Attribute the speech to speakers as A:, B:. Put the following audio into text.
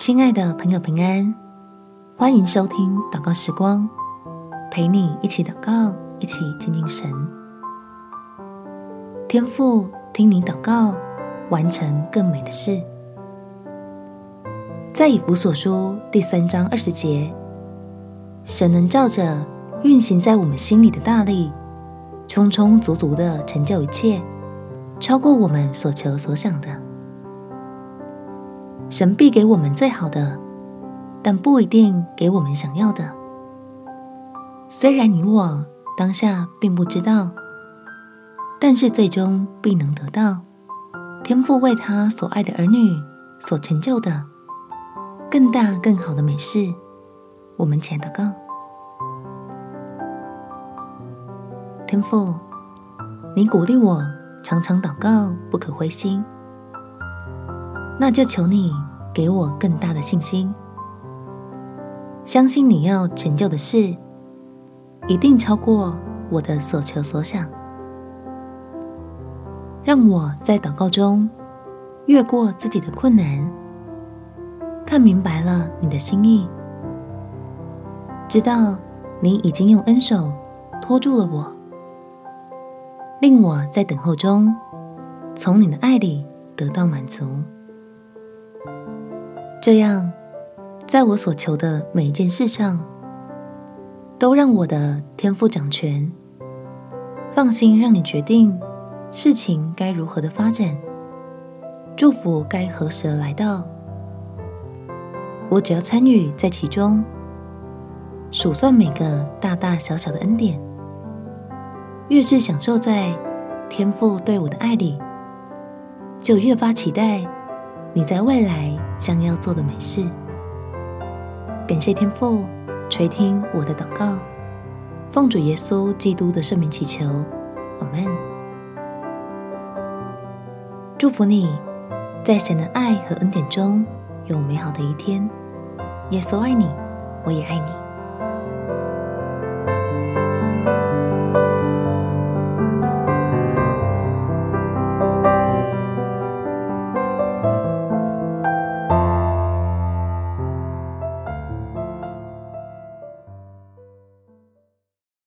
A: 亲爱的朋友，平安！欢迎收听祷告时光，陪你一起祷告，一起亲近神。天父，听你祷告，完成更美的事。在以弗所书第三章二十节，神能照着运行在我们心里的大力，充充足足的成就一切，超过我们所求所想的。神必给我们最好的，但不一定给我们想要的。虽然你我当下并不知道，但是最终必能得到天父为他所爱的儿女所成就的更大更好的美事。我们前祷告，天父，你鼓励我常常祷告，不可灰心。那就求你给我更大的信心，相信你要成就的事，一定超过我的所求所想。让我在祷告中越过自己的困难，看明白了你的心意，知道你已经用恩手托住了我，令我在等候中从你的爱里得到满足。这样，在我所求的每一件事上，都让我的天父掌权，放心让你决定事情该如何的发展，祝福该何时而来到，我只要参与在其中，数算每个大大小小的恩典，越是享受在天父对我的爱里，就越发期待。你在未来将要做的美事，感谢天父垂听我的祷告，奉主耶稣基督的圣名祈求，阿门。祝福你，在神的爱和恩典中有美好的一天。耶稣爱你，我也爱你。